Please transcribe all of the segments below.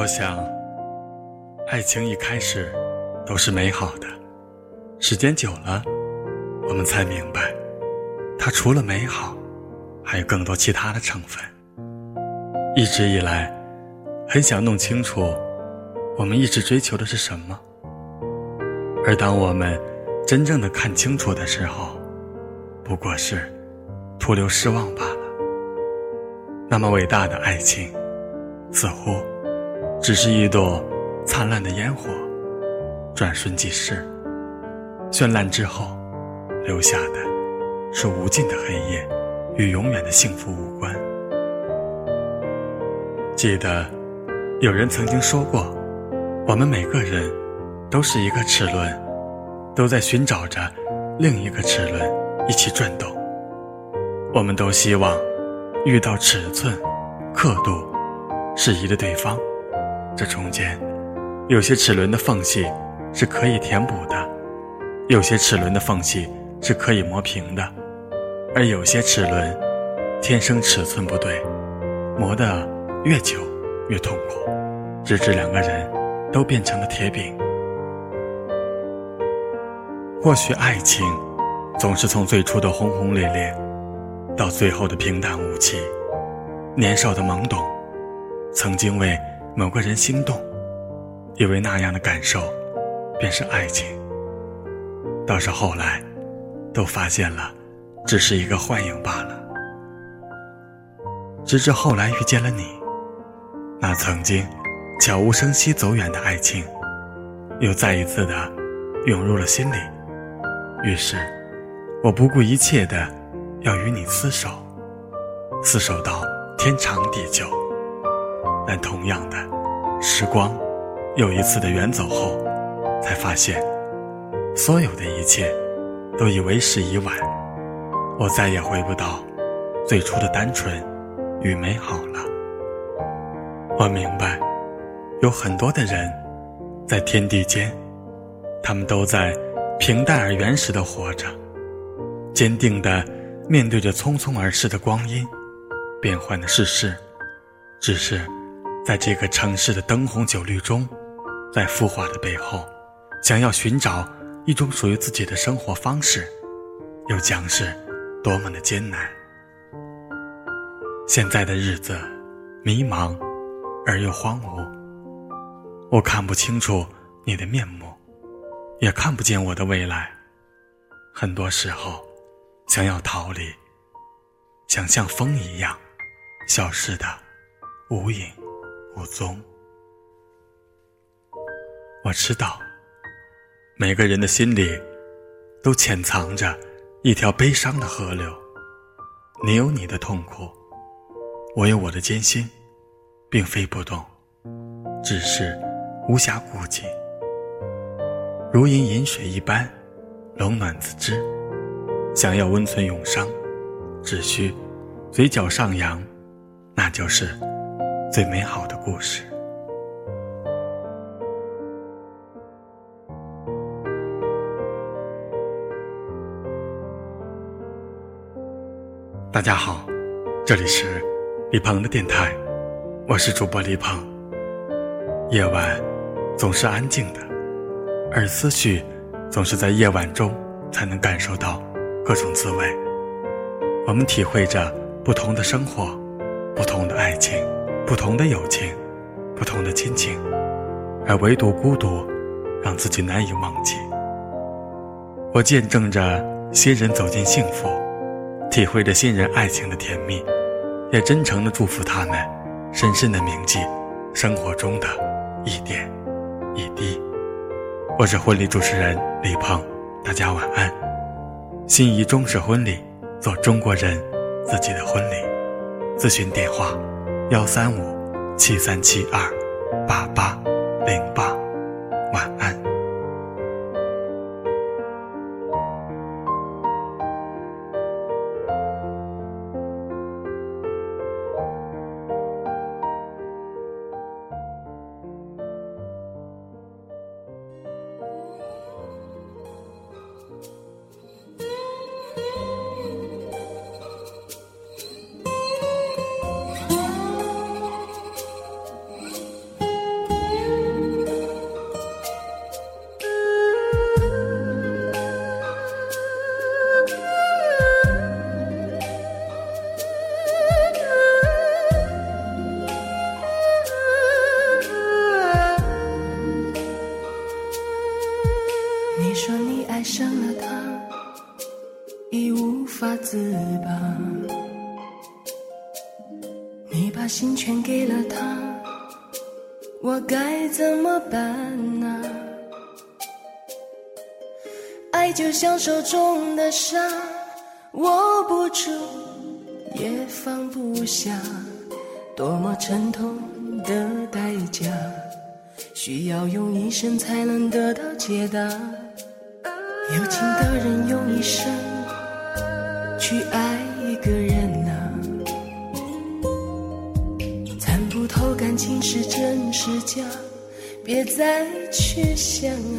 我想，爱情一开始都是美好的，时间久了，我们才明白，它除了美好，还有更多其他的成分。一直以来，很想弄清楚，我们一直追求的是什么。而当我们真正的看清楚的时候，不过是徒留失望罢了。那么伟大的爱情，似乎只是一朵灿烂的烟火，转瞬即逝。绚烂之后，留下的是无尽的黑夜，与永远的幸福无关。记得有人曾经说过，我们每个人都是一个齿轮，都在寻找着另一个齿轮一起转动。我们都希望。遇到尺寸、刻度适宜的对方，这中间有些齿轮的缝隙是可以填补的，有些齿轮的缝隙是可以磨平的，而有些齿轮天生尺寸不对，磨得越久越痛苦，直至两个人都变成了铁饼。或许爱情总是从最初的轰轰烈烈。到最后的平淡无奇，年少的懵懂，曾经为某个人心动，以为那样的感受便是爱情。倒是后来，都发现了，只是一个幻影罢了。直至后来遇见了你，那曾经悄无声息走远的爱情，又再一次的涌入了心里。于是，我不顾一切的。要与你厮守，厮守到天长地久。但同样的，时光又一次的远走后，才发现，所有的一切都已为时已晚。我再也回不到最初的单纯与美好了。我明白，有很多的人，在天地间，他们都在平淡而原始的活着，坚定的。面对着匆匆而逝的光阴，变幻的世事，只是在这个城市的灯红酒绿中，在浮华的背后，想要寻找一种属于自己的生活方式，又将是多么的艰难。现在的日子迷茫而又荒芜，我看不清楚你的面目，也看不见我的未来。很多时候。想要逃离，想像风一样消失的无影无踪。我知道，每个人的心里都潜藏着一条悲伤的河流。你有你的痛苦，我有我的艰辛，并非不懂，只是无暇顾及。如饮饮水一般，冷暖自知。想要温存永生，只需嘴角上扬，那就是最美好的故事。大家好，这里是李鹏的电台，我是主播李鹏。夜晚总是安静的，而思绪总是在夜晚中才能感受到。各种滋味，我们体会着不同的生活，不同的爱情，不同的友情，不同的亲情，而唯独孤独，让自己难以忘记。我见证着新人走进幸福，体会着新人爱情的甜蜜，也真诚的祝福他们，深深的铭记生活中的一点一滴。我是婚礼主持人李鹏，大家晚安。心仪中式婚礼，做中国人自己的婚礼。咨询电话：幺三五七三七二八八零八。全给了他，我该怎么办呢？爱就像手中的沙，握不住也放不下，多么沉痛的代价，需要用一生才能得到解答。有情的人用一生去爱情是真是假，别再去想啊。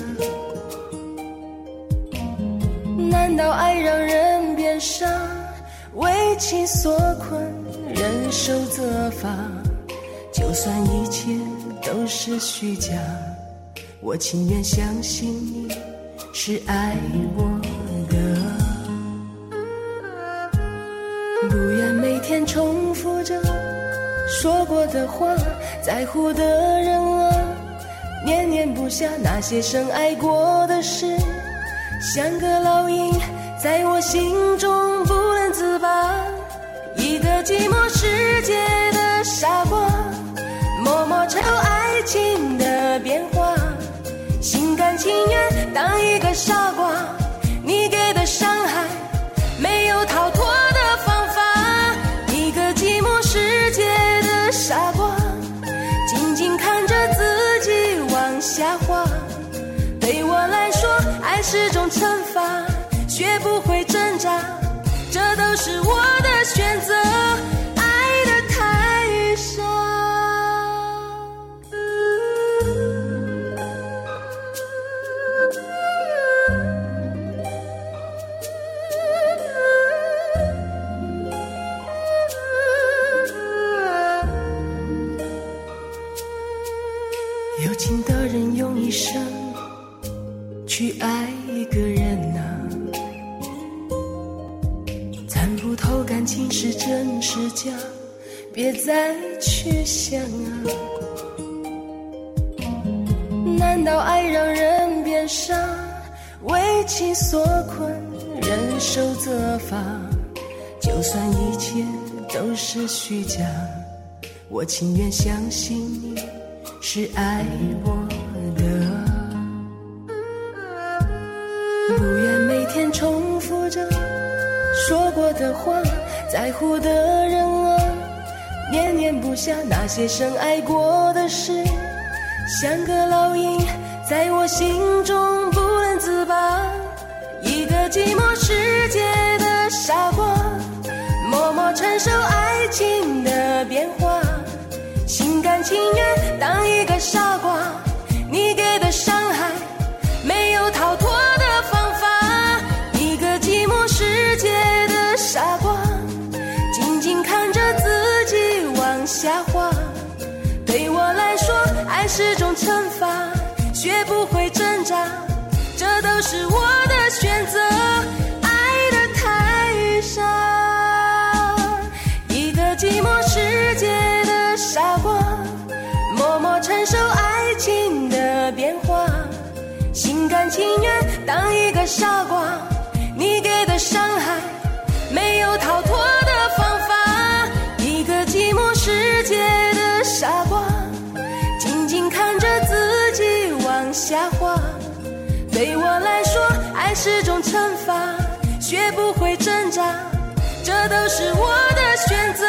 难道爱让人变傻，为情所困，忍受责罚？就算一切都是虚假，我情愿相信你是爱我的。不愿每天重复着说过的话，在乎的人啊，念念不下那些深爱过的事。像个烙印，在我心中不能自拔。一个寂寞世界的傻瓜，默默承受爱情的变化，心甘情愿当一有情的人用一生。去爱一个人啊，参不透感情是真是假，别再去想啊。难道爱让人变傻，为情所困，忍受责罚？就算一切都是虚假，我情愿相信你是爱我的。不愿每天重复着说过的话，在乎的人啊，念念不下那些深爱过的事，像个烙印在我心中不当一个傻瓜。你给的伤害。没有逃脱的方法，一个寂寞世界的傻瓜，静静看着自己往下滑。对我来说，爱是种惩罚，学不会挣扎，这都是我的选择。